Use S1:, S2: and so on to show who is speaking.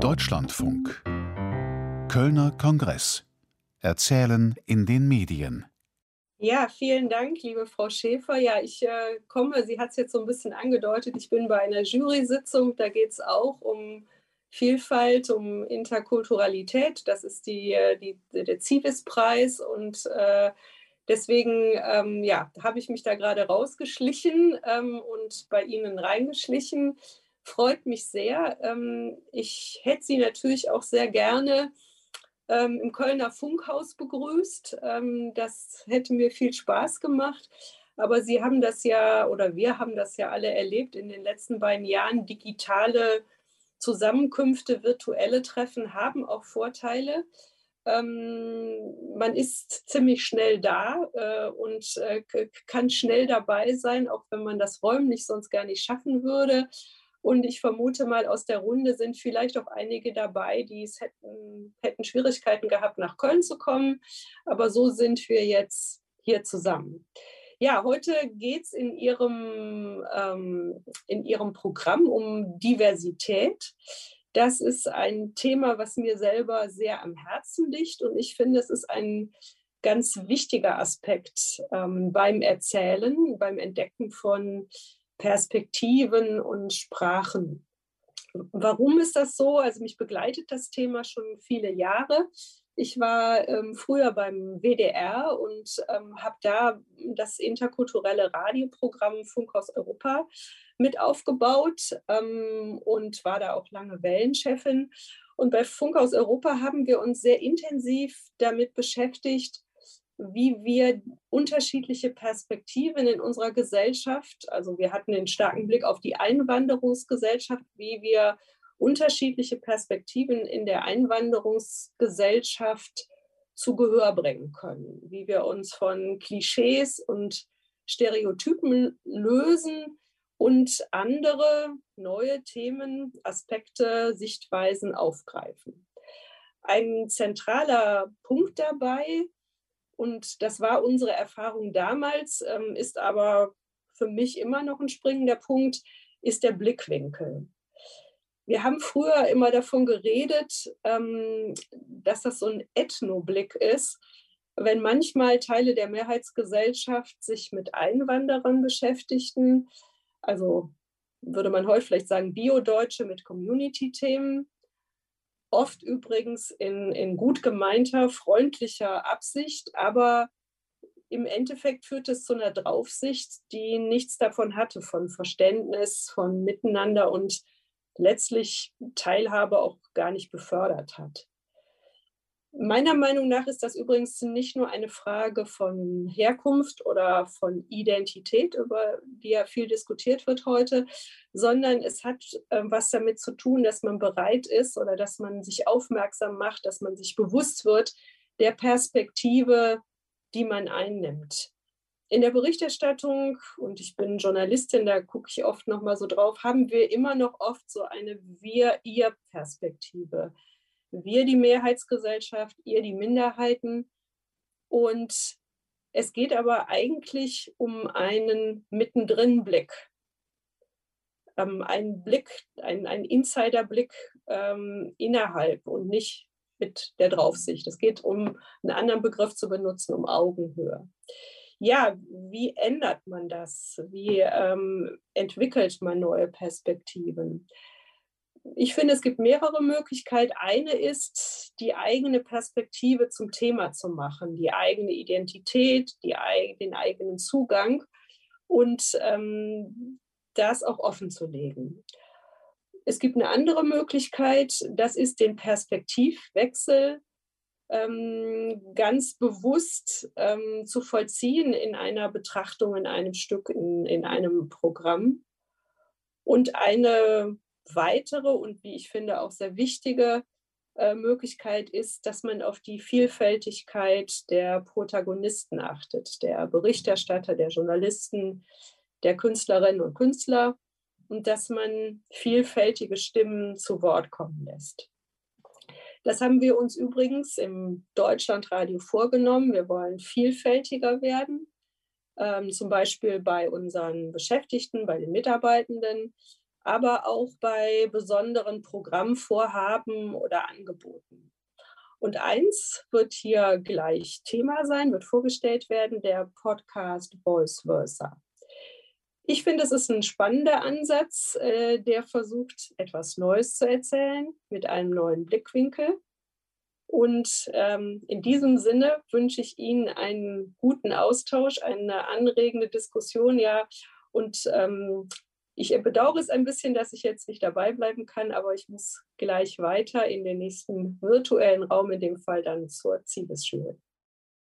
S1: Deutschlandfunk Kölner Kongress Erzählen in den Medien
S2: ja, vielen Dank, liebe Frau Schäfer. Ja, ich äh, komme, sie hat es jetzt so ein bisschen angedeutet, ich bin bei einer Jury-Sitzung, da geht es auch um Vielfalt, um Interkulturalität. Das ist die, äh, die, der Civis-Preis und äh, deswegen ähm, ja, habe ich mich da gerade rausgeschlichen ähm, und bei Ihnen reingeschlichen. Freut mich sehr. Ähm, ich hätte Sie natürlich auch sehr gerne ähm, im Kölner Funkhaus begrüßt. Ähm, das hätte mir viel Spaß gemacht. Aber Sie haben das ja oder wir haben das ja alle erlebt in den letzten beiden Jahren. Digitale Zusammenkünfte, virtuelle Treffen haben auch Vorteile. Man ist ziemlich schnell da äh, und äh, kann schnell dabei sein, auch wenn man das räumlich sonst gar nicht schaffen würde. Und ich vermute mal, aus der Runde sind vielleicht auch einige dabei, die es hätten, hätten Schwierigkeiten gehabt, nach Köln zu kommen. Aber so sind wir jetzt hier zusammen. Ja, heute geht es in, Ihrem, ähm, in Ihrem Programm um Diversität. Das ist ein Thema, was mir selber sehr am Herzen liegt. Und ich finde, es ist ein ganz wichtiger Aspekt ähm, beim Erzählen, beim Entdecken von Perspektiven und Sprachen. Warum ist das so? Also mich begleitet das Thema schon viele Jahre. Ich war ähm, früher beim WDR und ähm, habe da das interkulturelle Radioprogramm Funk aus Europa mit aufgebaut ähm, und war da auch lange Wellenchefin. Und bei Funk aus Europa haben wir uns sehr intensiv damit beschäftigt, wie wir unterschiedliche Perspektiven in unserer Gesellschaft, also wir hatten den starken Blick auf die Einwanderungsgesellschaft, wie wir unterschiedliche Perspektiven in der Einwanderungsgesellschaft zu Gehör bringen können, wie wir uns von Klischees und Stereotypen lösen und andere neue Themen, Aspekte, Sichtweisen aufgreifen. Ein zentraler Punkt dabei und das war unsere Erfahrung damals, ähm, ist aber für mich immer noch ein springender Punkt, ist der Blickwinkel. Wir haben früher immer davon geredet, ähm, dass das so ein Ethnoblick ist, wenn manchmal Teile der Mehrheitsgesellschaft sich mit Einwanderern beschäftigten, also würde man heute vielleicht sagen Bio-Deutsche mit Community-Themen, oft übrigens in, in gut gemeinter, freundlicher Absicht, aber im Endeffekt führt es zu einer Draufsicht, die nichts davon hatte, von Verständnis, von Miteinander und letztlich Teilhabe auch gar nicht befördert hat. Meiner Meinung nach ist das übrigens nicht nur eine Frage von Herkunft oder von Identität, über die ja viel diskutiert wird heute, sondern es hat äh, was damit zu tun, dass man bereit ist oder dass man sich aufmerksam macht, dass man sich bewusst wird der Perspektive, die man einnimmt. In der Berichterstattung, und ich bin Journalistin, da gucke ich oft noch mal so drauf, haben wir immer noch oft so eine Wir-Ihr-Perspektive wir die Mehrheitsgesellschaft, ihr die Minderheiten. Und es geht aber eigentlich um einen Mittendrin-Blick. Ähm, einen Blick, ein, ein Insider-Blick ähm, innerhalb und nicht mit der Draufsicht. Es geht um einen anderen Begriff zu benutzen, um Augenhöhe. Ja, wie ändert man das? Wie ähm, entwickelt man neue Perspektiven? Ich finde, es gibt mehrere Möglichkeiten. Eine ist, die eigene Perspektive zum Thema zu machen, die eigene Identität, die, den eigenen Zugang und ähm, das auch offen zu legen. Es gibt eine andere Möglichkeit, das ist den Perspektivwechsel ähm, ganz bewusst ähm, zu vollziehen in einer Betrachtung, in einem Stück, in, in einem Programm. Und eine weitere und wie ich finde auch sehr wichtige äh, Möglichkeit ist, dass man auf die Vielfältigkeit der Protagonisten achtet, der Berichterstatter, der Journalisten, der Künstlerinnen und Künstler und dass man vielfältige Stimmen zu Wort kommen lässt. Das haben wir uns übrigens im Deutschlandradio vorgenommen. Wir wollen vielfältiger werden, ähm, zum Beispiel bei unseren Beschäftigten, bei den Mitarbeitenden, aber auch bei besonderen Programmvorhaben oder Angeboten. Und eins wird hier gleich Thema sein, wird vorgestellt werden, der Podcast Voice Versa. Ich finde, es ist ein spannender Ansatz, äh, der versucht, etwas Neues zu erzählen mit einem neuen Blickwinkel. Und ähm, in diesem Sinne wünsche ich Ihnen einen guten Austausch, eine anregende Diskussion, ja. Und ähm, ich bedauere es ein bisschen, dass ich jetzt nicht dabei bleiben kann, aber ich muss gleich weiter in den nächsten virtuellen Raum, in dem Fall dann zur Zielesschule.